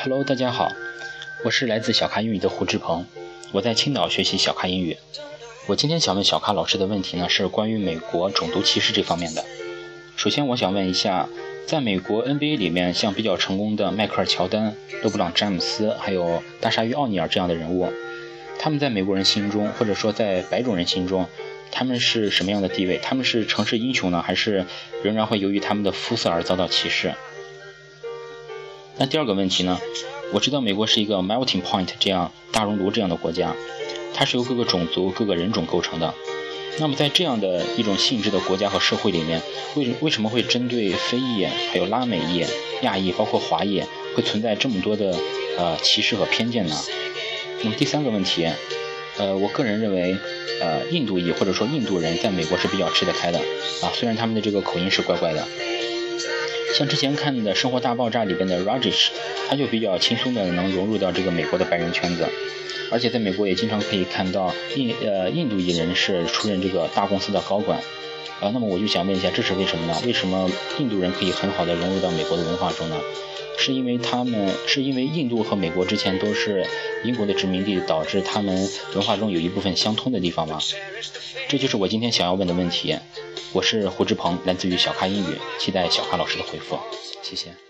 Hello，大家好，我是来自小咖英语的胡志鹏，我在青岛学习小咖英语。我今天想问小咖老师的问题呢，是关于美国种族歧视这方面的。首先，我想问一下，在美国 NBA 里面，像比较成功的迈克尔·乔丹、勒布朗·詹姆斯，还有大鲨鱼奥尼尔这样的人物，他们在美国人心中，或者说在白种人心中，他们是什么样的地位？他们是城市英雄呢，还是仍然会由于他们的肤色而遭到歧视？那第二个问题呢？我知道美国是一个 melting point 这样大熔炉这样的国家，它是由各个种族、各个人种构成的。那么在这样的一种性质的国家和社会里面，为为什么会针对非裔、还有拉美裔、亚裔，包括华裔，会存在这么多的呃歧视和偏见呢？那么第三个问题，呃，我个人认为，呃，印度裔或者说印度人在美国是比较吃得开的啊，虽然他们的这个口音是怪怪的。像之前看的《生活大爆炸》里边的 Rajesh，他就比较轻松的能融入到这个美国的白人圈子，而且在美国也经常可以看到印呃印度裔人士出任这个大公司的高管，啊，那么我就想问一下，这是为什么呢？为什么印度人可以很好的融入到美国的文化中呢？是因为他们是因为印度和美国之前都是英国的殖民地，导致他们文化中有一部分相通的地方吗？这就是我今天想要问的问题。我是胡志鹏，来自于小咖英语，期待小咖老师的回复，谢谢。